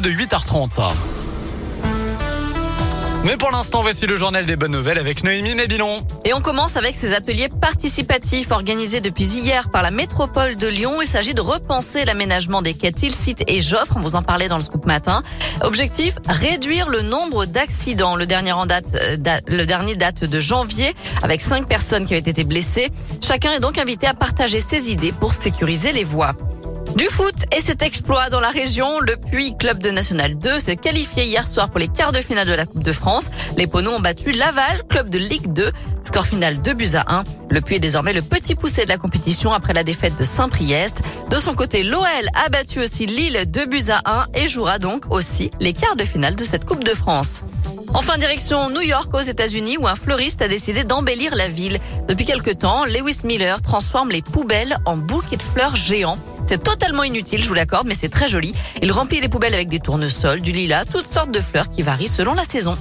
de 8h30. Mais pour l'instant, voici le journal des bonnes nouvelles avec Noémie Mébilon. Et on commence avec ces ateliers participatifs organisés depuis hier par la métropole de Lyon. Il s'agit de repenser l'aménagement des quais Tilsit et Joffre. On vous en parlait dans le scoop matin. Objectif, réduire le nombre d'accidents. Le dernier date, euh, le dernier date de janvier avec cinq personnes qui avaient été blessées. Chacun est donc invité à partager ses idées pour sécuriser les voies. Du foot et cet exploit dans la région, le Puy Club de National 2 s'est qualifié hier soir pour les quarts de finale de la Coupe de France. Les Poneaux ont battu Laval, club de Ligue 2, score final 2 buts à 1. Le Puy est désormais le petit poussé de la compétition après la défaite de Saint-Priest. De son côté, l'OL a battu aussi Lille 2 buts à 1 et jouera donc aussi les quarts de finale de cette Coupe de France. Enfin, direction New York aux États-Unis où un fleuriste a décidé d'embellir la ville. Depuis quelque temps, Lewis Miller transforme les poubelles en bouquets de fleurs géants. C'est totalement inutile, je vous l'accorde, mais c'est très joli. Il remplit les poubelles avec des tournesols, du lilas, toutes sortes de fleurs qui varient selon la saison.